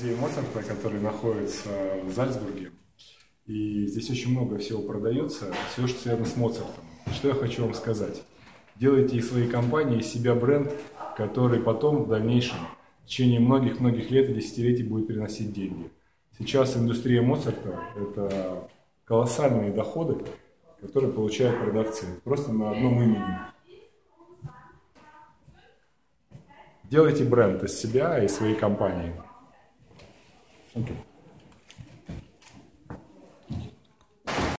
музей Моцарта, который находится в Зальцбурге. И здесь очень много всего продается, все, что связано с Моцартом. Что я хочу вам сказать? Делайте из своей компании из себя бренд, который потом в дальнейшем, в течение многих-многих лет и десятилетий будет приносить деньги. Сейчас индустрия Моцарта – это колоссальные доходы, которые получают продавцы просто на одном имени. Делайте бренд из себя и своей компании. Thank you.